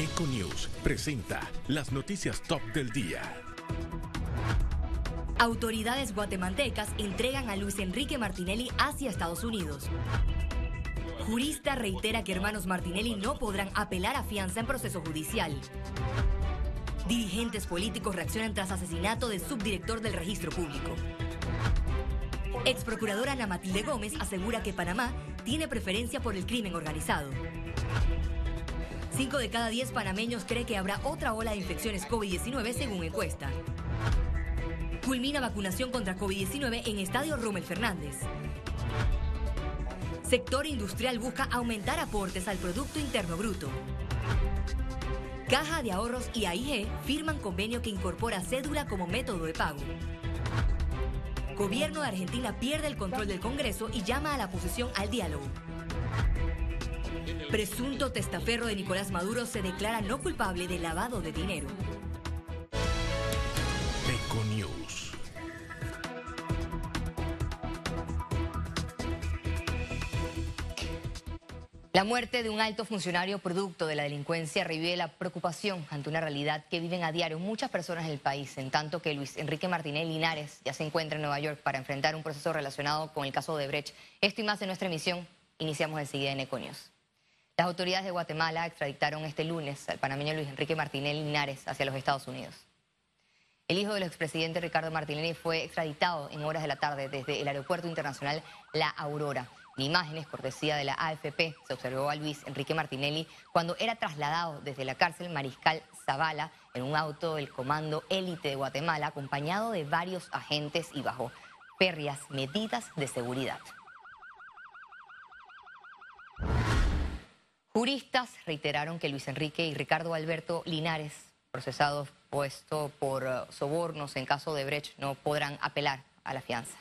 Econews presenta las noticias top del día. Autoridades guatemaltecas entregan a Luis Enrique Martinelli hacia Estados Unidos. Jurista reitera que hermanos Martinelli no podrán apelar a fianza en proceso judicial. Dirigentes políticos reaccionan tras asesinato del subdirector del registro público. Ex procuradora Ana Matilde Gómez asegura que Panamá tiene preferencia por el crimen organizado. Cinco de cada diez panameños cree que habrá otra ola de infecciones COVID-19 según encuesta. Culmina vacunación contra COVID-19 en Estadio Rommel Fernández. Sector industrial busca aumentar aportes al Producto Interno Bruto. Caja de Ahorros y AIG firman convenio que incorpora cédula como método de pago. Gobierno de Argentina pierde el control del Congreso y llama a la oposición al diálogo. Presunto testaferro de Nicolás Maduro se declara no culpable de lavado de dinero. Econews. La muerte de un alto funcionario producto de la delincuencia revive la preocupación ante una realidad que viven a diario muchas personas en el país, en tanto que Luis Enrique Martínez Linares ya se encuentra en Nueva York para enfrentar un proceso relacionado con el caso de Brecht. Esto y más en nuestra emisión. Iniciamos enseguida en Econios. Las autoridades de Guatemala extraditaron este lunes al panameño Luis Enrique Martínez Linares hacia los Estados Unidos. El hijo del expresidente Ricardo Martinelli fue extraditado en horas de la tarde desde el Aeropuerto Internacional La Aurora. En imágenes, cortesía de la AFP, se observó a Luis Enrique Martinelli cuando era trasladado desde la cárcel Mariscal Zavala en un auto del Comando Élite de Guatemala, acompañado de varios agentes y bajo férreas medidas de seguridad. Juristas reiteraron que Luis Enrique y Ricardo Alberto Linares, procesados puesto por uh, sobornos en caso de Brecht, no podrán apelar a la fianza.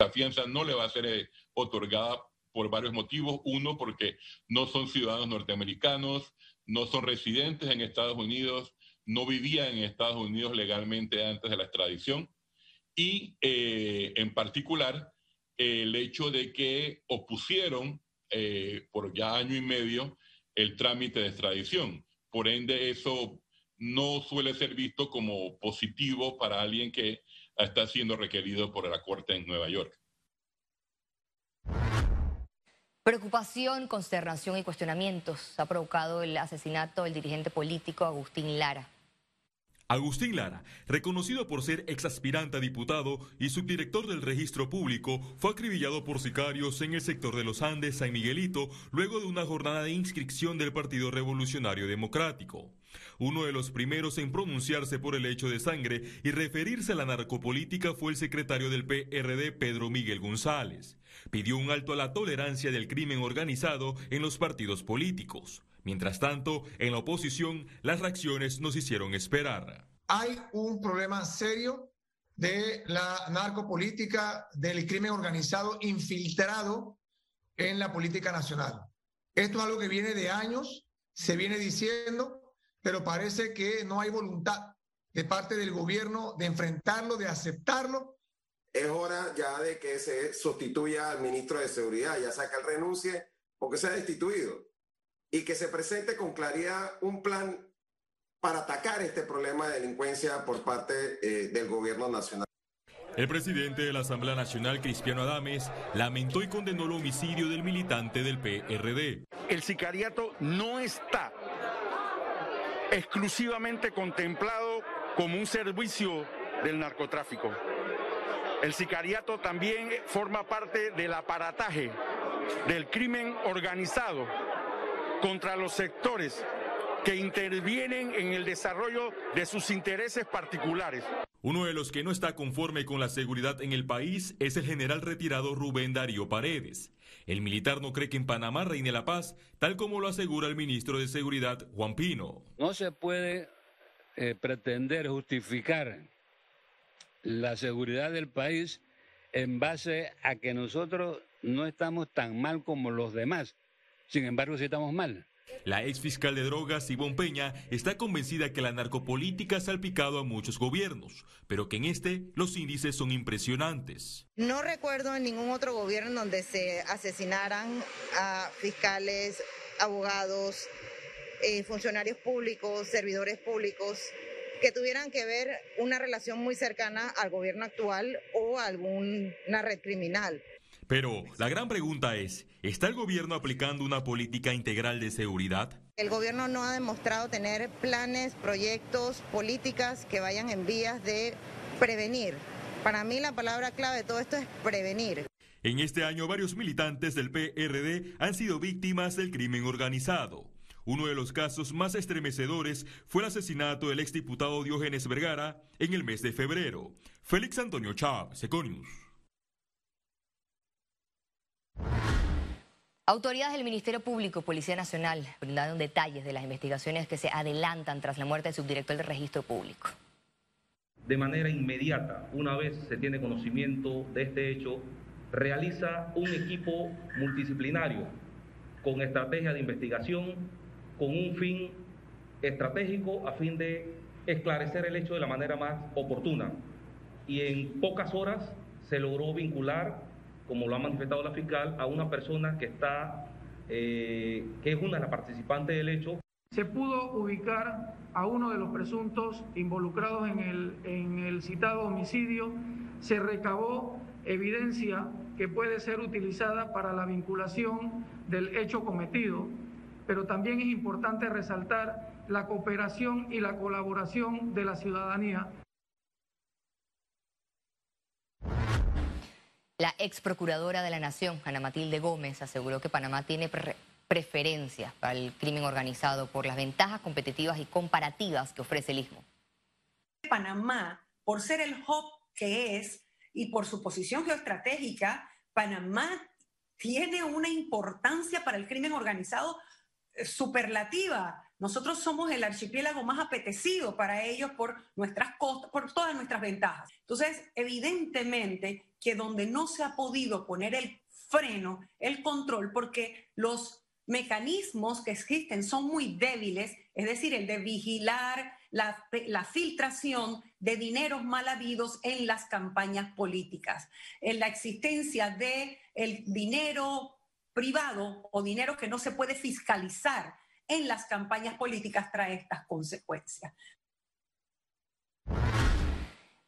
La fianza no le va a ser eh, otorgada por varios motivos. Uno, porque no son ciudadanos norteamericanos, no son residentes en Estados Unidos, no vivían en Estados Unidos legalmente antes de la extradición. Y eh, en particular, el hecho de que opusieron eh, por ya año y medio el trámite de extradición. Por ende, eso no suele ser visto como positivo para alguien que está siendo requerido por la Corte en Nueva York. Preocupación, consternación y cuestionamientos ha provocado el asesinato del dirigente político Agustín Lara. Agustín Lara, reconocido por ser exaspirante a diputado y subdirector del registro público, fue acribillado por sicarios en el sector de los Andes, San Miguelito, luego de una jornada de inscripción del Partido Revolucionario Democrático. Uno de los primeros en pronunciarse por el hecho de sangre y referirse a la narcopolítica fue el secretario del PRD, Pedro Miguel González. Pidió un alto a la tolerancia del crimen organizado en los partidos políticos. Mientras tanto, en la oposición, las reacciones nos hicieron esperar. Hay un problema serio de la narcopolítica, del crimen organizado infiltrado en la política nacional. Esto es algo que viene de años, se viene diciendo, pero parece que no hay voluntad de parte del gobierno de enfrentarlo, de aceptarlo. Es hora ya de que se sustituya al ministro de Seguridad, ya sea que él renuncie o que sea destituido y que se presente con claridad un plan para atacar este problema de delincuencia por parte eh, del gobierno nacional. El presidente de la Asamblea Nacional, Cristiano Adames, lamentó y condenó el homicidio del militante del PRD. El sicariato no está exclusivamente contemplado como un servicio del narcotráfico. El sicariato también forma parte del aparataje del crimen organizado contra los sectores que intervienen en el desarrollo de sus intereses particulares. Uno de los que no está conforme con la seguridad en el país es el general retirado Rubén Darío Paredes. El militar no cree que en Panamá reine la paz, tal como lo asegura el ministro de Seguridad, Juan Pino. No se puede eh, pretender justificar la seguridad del país en base a que nosotros no estamos tan mal como los demás. Sin embargo, sí estamos mal. La ex fiscal de drogas, Ivonne Peña, está convencida que la narcopolítica ha salpicado a muchos gobiernos, pero que en este los índices son impresionantes. No recuerdo en ningún otro gobierno donde se asesinaran a fiscales, abogados, eh, funcionarios públicos, servidores públicos, que tuvieran que ver una relación muy cercana al gobierno actual o a alguna red criminal. Pero la gran pregunta es, ¿está el gobierno aplicando una política integral de seguridad? El gobierno no ha demostrado tener planes, proyectos, políticas que vayan en vías de prevenir. Para mí la palabra clave de todo esto es prevenir. En este año varios militantes del PRD han sido víctimas del crimen organizado. Uno de los casos más estremecedores fue el asesinato del exdiputado Diógenes Vergara en el mes de febrero. Félix Antonio Chávez, Econius. Autoridades del Ministerio Público, Policía Nacional, brindaron detalles de las investigaciones que se adelantan tras la muerte del subdirector del Registro Público. De manera inmediata, una vez se tiene conocimiento de este hecho, realiza un equipo multidisciplinario con estrategia de investigación, con un fin estratégico a fin de esclarecer el hecho de la manera más oportuna. Y en pocas horas se logró vincular como lo ha manifestado la fiscal, a una persona que está, eh, que es una de las participantes del hecho. Se pudo ubicar a uno de los presuntos involucrados en el, en el citado homicidio, se recabó evidencia que puede ser utilizada para la vinculación del hecho cometido, pero también es importante resaltar la cooperación y la colaboración de la ciudadanía. La ex procuradora de la Nación, Ana Matilde Gómez, aseguró que Panamá tiene preferencia para el crimen organizado por las ventajas competitivas y comparativas que ofrece el Istmo. Panamá, por ser el hub que es y por su posición geoestratégica, Panamá tiene una importancia para el crimen organizado eh, superlativa. Nosotros somos el archipiélago más apetecido para ellos por nuestras costas, por todas nuestras ventajas. Entonces, evidentemente que donde no se ha podido poner el freno, el control, porque los mecanismos que existen son muy débiles, es decir, el de vigilar la, la, filtración de dineros mal habidos en las campañas políticas, en la existencia de el dinero privado o dinero que no se puede fiscalizar en las campañas políticas trae estas consecuencias.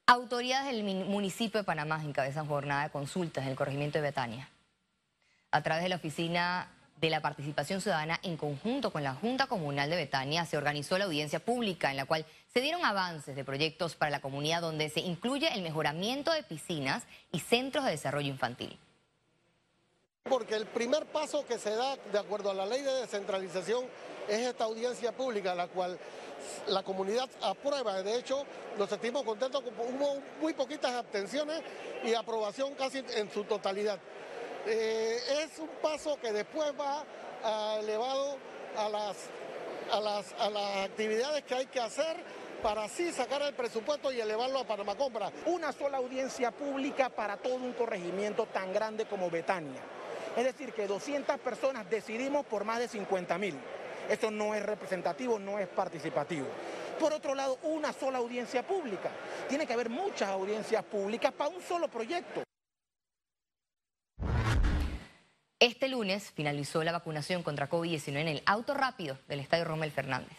Autoridades del municipio de Panamá encabezan jornada de consultas en el corregimiento de Betania. A través de la Oficina de la Participación Ciudadana, en conjunto con la Junta Comunal de Betania, se organizó la audiencia pública en la cual se dieron avances de proyectos para la comunidad donde se incluye el mejoramiento de piscinas y centros de desarrollo infantil. Porque el primer paso que se da de acuerdo a la ley de descentralización es esta audiencia pública, la cual la comunidad aprueba. De hecho, nos sentimos contentos, hubo muy poquitas abstenciones y aprobación casi en su totalidad. Eh, es un paso que después va elevado a las, a, las, a las actividades que hay que hacer para así sacar el presupuesto y elevarlo a Panamá Compra. Una sola audiencia pública para todo un corregimiento tan grande como Betania. Es decir, que 200 personas decidimos por más de 50 mil. Eso no es representativo, no es participativo. Por otro lado, una sola audiencia pública. Tiene que haber muchas audiencias públicas para un solo proyecto. Este lunes finalizó la vacunación contra COVID-19 en el auto rápido del Estadio Rommel Fernández.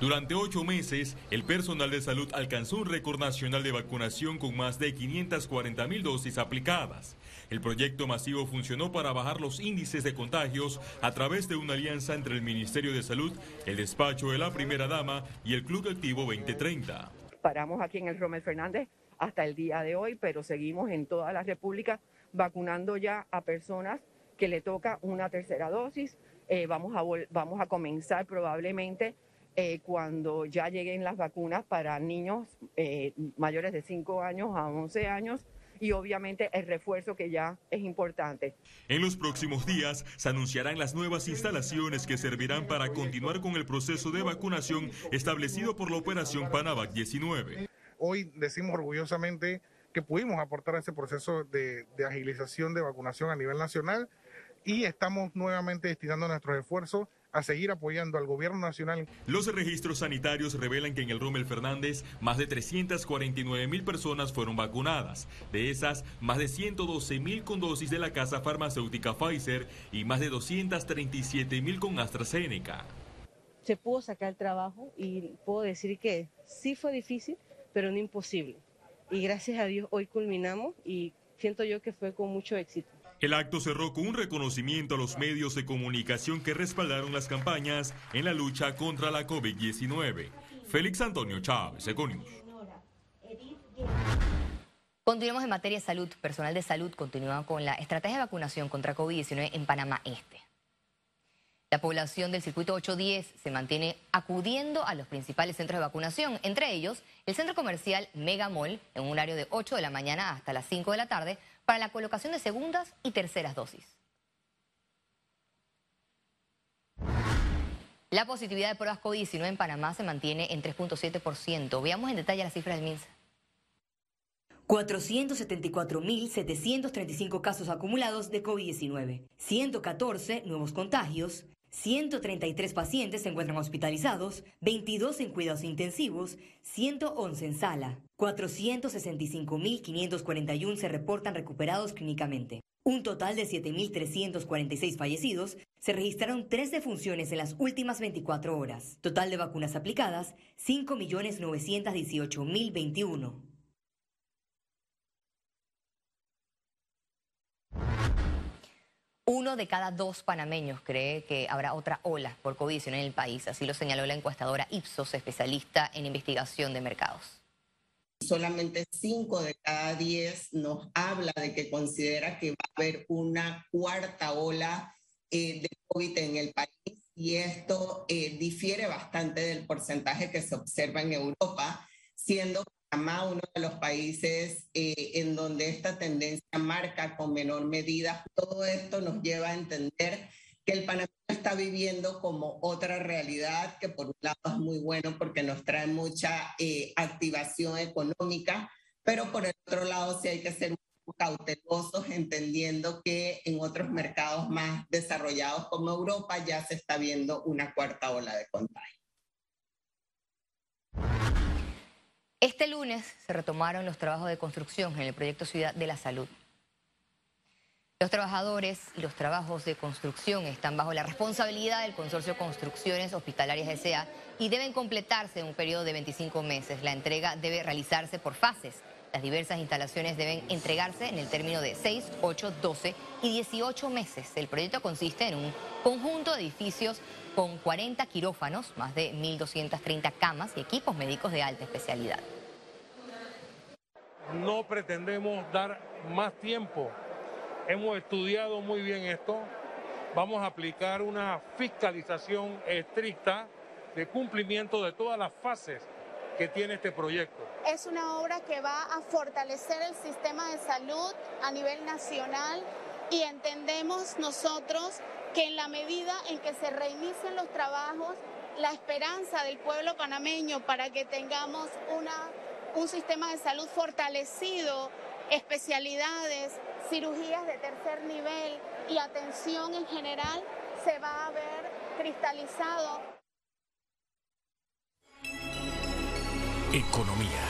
Durante ocho meses, el personal de salud alcanzó un récord nacional de vacunación con más de 540 mil dosis aplicadas. El proyecto masivo funcionó para bajar los índices de contagios a través de una alianza entre el Ministerio de Salud, el despacho de la primera dama y el Club Activo 2030. Paramos aquí en el Romel Fernández hasta el día de hoy, pero seguimos en toda la República vacunando ya a personas que le toca una tercera dosis. Eh, vamos, a vamos a comenzar probablemente eh, cuando ya lleguen las vacunas para niños eh, mayores de 5 años a 11 años y obviamente el refuerzo que ya es importante. En los próximos días se anunciarán las nuevas instalaciones que servirán para continuar con el proceso de vacunación establecido por la operación Panavac 19. Hoy decimos orgullosamente que pudimos aportar a ese proceso de, de agilización de vacunación a nivel nacional y estamos nuevamente destinando nuestros esfuerzos a seguir apoyando al gobierno nacional. Los registros sanitarios revelan que en el Rommel Fernández más de 349 mil personas fueron vacunadas. De esas, más de 112 mil con dosis de la casa farmacéutica Pfizer y más de 237 mil con AstraZeneca. Se pudo sacar el trabajo y puedo decir que sí fue difícil, pero no imposible. Y gracias a Dios hoy culminamos y siento yo que fue con mucho éxito. El acto cerró con un reconocimiento a los medios de comunicación que respaldaron las campañas en la lucha contra la COVID-19. Félix Antonio Chávez, Econius. Continuamos en materia de salud. Personal de salud continúa con la estrategia de vacunación contra COVID-19 en Panamá Este. La población del circuito 810 se mantiene acudiendo a los principales centros de vacunación, entre ellos el centro comercial Mega Mall, en un horario de 8 de la mañana hasta las 5 de la tarde, para la colocación de segundas y terceras dosis. La positividad de pruebas COVID-19 en Panamá se mantiene en 3.7%. Veamos en detalle las cifras del MINSA. 474.735 casos acumulados de COVID-19, 114 nuevos contagios, 133 pacientes se encuentran hospitalizados, 22 en cuidados intensivos, 111 en sala. 465.541 se reportan recuperados clínicamente. Un total de 7.346 fallecidos. Se registraron tres defunciones en las últimas 24 horas. Total de vacunas aplicadas, 5.918.021. Uno de cada dos panameños cree que habrá otra ola por COVID-19 en el país, así lo señaló la encuestadora Ipsos, especialista en investigación de mercados. Solamente cinco de cada diez nos habla de que considera que va a haber una cuarta ola eh, de COVID en el país y esto eh, difiere bastante del porcentaje que se observa en Europa, siendo Panamá uno de los países eh, en donde esta tendencia marca con menor medida. Todo esto nos lleva a entender que el Panamá está viviendo como otra realidad, que por un lado es muy bueno porque nos trae mucha eh, activación económica, pero por el otro lado sí hay que ser cautelosos, entendiendo que en otros mercados más desarrollados como Europa ya se está viendo una cuarta ola de contagio. Este lunes se retomaron los trabajos de construcción en el proyecto Ciudad de la Salud. Los trabajadores y los trabajos de construcción están bajo la responsabilidad del Consorcio Construcciones Hospitalarias S.A. y deben completarse en un periodo de 25 meses. La entrega debe realizarse por fases. Las diversas instalaciones deben entregarse en el término de 6, 8, 12 y 18 meses. El proyecto consiste en un conjunto de edificios con 40 quirófanos, más de 1.230 camas y equipos médicos de alta especialidad. No pretendemos dar más tiempo. Hemos estudiado muy bien esto. Vamos a aplicar una fiscalización estricta de cumplimiento de todas las fases que tiene este proyecto. Es una obra que va a fortalecer el sistema de salud a nivel nacional y entendemos nosotros que en la medida en que se reinicien los trabajos, la esperanza del pueblo panameño para que tengamos una, un sistema de salud fortalecido, especialidades, cirugías de tercer nivel y atención en general se va a ver cristalizado. Economía.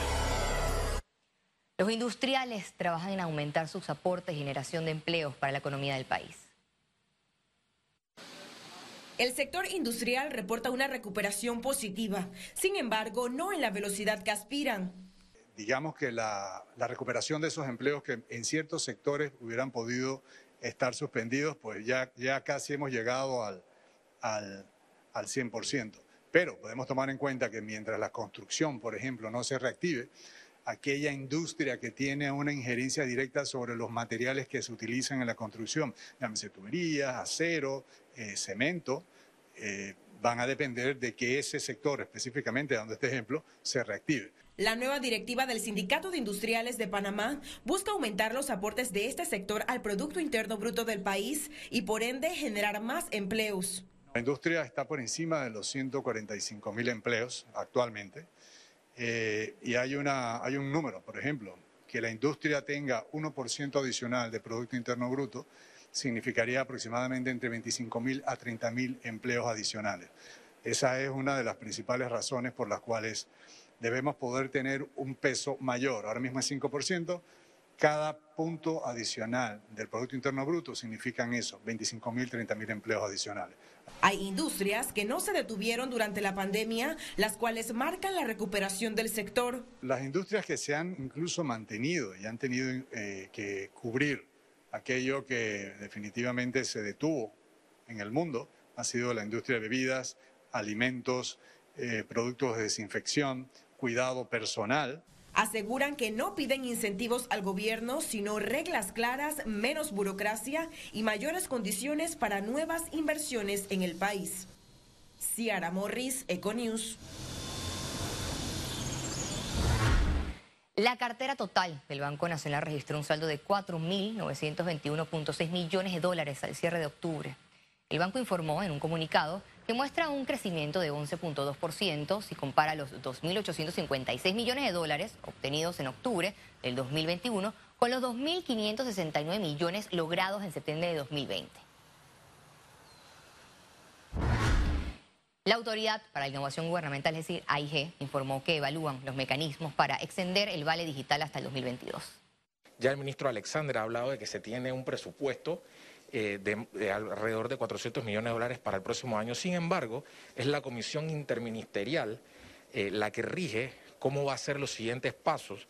Los industriales trabajan en aumentar sus aportes y generación de empleos para la economía del país. El sector industrial reporta una recuperación positiva, sin embargo, no en la velocidad que aspiran. Digamos que la, recuperación de esos empleos que en ciertos sectores hubieran podido estar suspendidos, pues ya, casi hemos llegado al, al, al 100%. Pero podemos tomar en cuenta que mientras la construcción, por ejemplo, no se reactive, aquella industria que tiene una injerencia directa sobre los materiales que se utilizan en la construcción, llámese tuberías, acero, eh, cemento, eh, van a depender de que ese sector, específicamente dando este ejemplo, se reactive. La nueva directiva del Sindicato de Industriales de Panamá busca aumentar los aportes de este sector al Producto Interno Bruto del país y por ende generar más empleos. La industria está por encima de los 145 mil empleos actualmente. Eh, y hay, hay un número, por ejemplo, que la industria tenga 1% adicional de Producto Interno Bruto, significaría aproximadamente entre 25 mil a 30 mil empleos adicionales. Esa es una de las principales razones por las cuales debemos poder tener un peso mayor. Ahora mismo es 5%. Cada punto adicional del Producto Interno Bruto significan eso, 25 mil, 30 mil empleos adicionales. Hay industrias que no se detuvieron durante la pandemia, las cuales marcan la recuperación del sector. Las industrias que se han incluso mantenido y han tenido eh, que cubrir aquello que definitivamente se detuvo en el mundo ha sido la industria de bebidas, alimentos, eh, productos de desinfección, cuidado personal. Aseguran que no piden incentivos al gobierno, sino reglas claras, menos burocracia y mayores condiciones para nuevas inversiones en el país. Ciara Morris, Econews. La cartera total del Banco Nacional registró un saldo de 4.921.6 millones de dólares al cierre de octubre. El banco informó en un comunicado que muestra un crecimiento de 11.2% si compara los 2.856 millones de dólares obtenidos en octubre del 2021 con los 2.569 millones logrados en septiembre de 2020. La Autoridad para la Innovación Gubernamental, es decir, AIG, informó que evalúan los mecanismos para extender el vale digital hasta el 2022. Ya el ministro Alexander ha hablado de que se tiene un presupuesto eh, de, alrededor de 400 millones de dólares para el próximo año. Sin embargo, es la comisión interministerial eh, la que rige cómo va a ser los siguientes pasos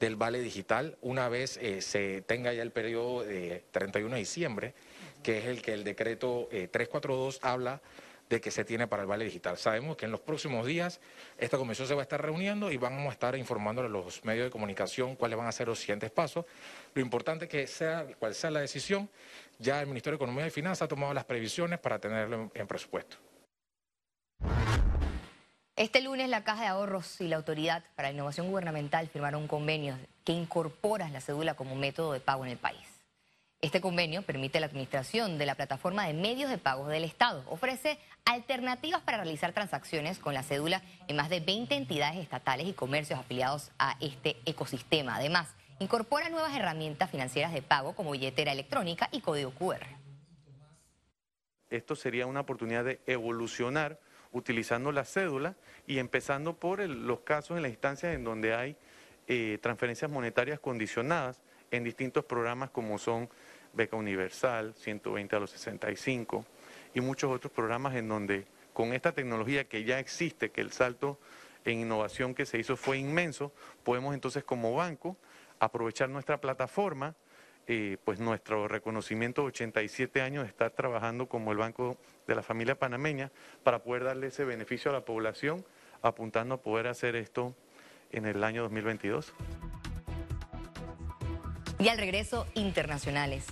del vale digital una vez eh, se tenga ya el periodo de 31 de diciembre, que es el que el decreto 342 habla de que se tiene para el vale digital. Sabemos que en los próximos días esta comisión se va a estar reuniendo y vamos a estar informando a los medios de comunicación cuáles van a ser los siguientes pasos. Lo importante es que sea cual sea la decisión, ya el Ministerio de Economía y Finanzas ha tomado las previsiones para tenerlo en, presupuesto. Este lunes la Caja de Ahorros y la Autoridad para la Innovación Gubernamental firmaron un convenio que incorpora la cédula como método de pago en el país. Este convenio permite la administración de la plataforma de medios de pago del Estado. Ofrece alternativas para realizar transacciones con la cédula en más de 20 entidades estatales y comercios afiliados a este ecosistema. Además, incorpora nuevas herramientas financieras de pago como billetera electrónica y código QR. Esto sería una oportunidad de evolucionar utilizando la cédula y empezando por los casos en las instancias en donde hay eh, transferencias monetarias condicionadas en distintos programas como son Beca Universal, 120 a los 65 y muchos otros programas en donde con esta tecnología que ya existe, que el salto en innovación que se hizo fue inmenso, podemos entonces como banco aprovechar nuestra plataforma, eh, pues nuestro reconocimiento de 87 años de estar trabajando como el Banco de la Familia Panameña para poder darle ese beneficio a la población, apuntando a poder hacer esto en el año 2022. Y al regreso, internacionales.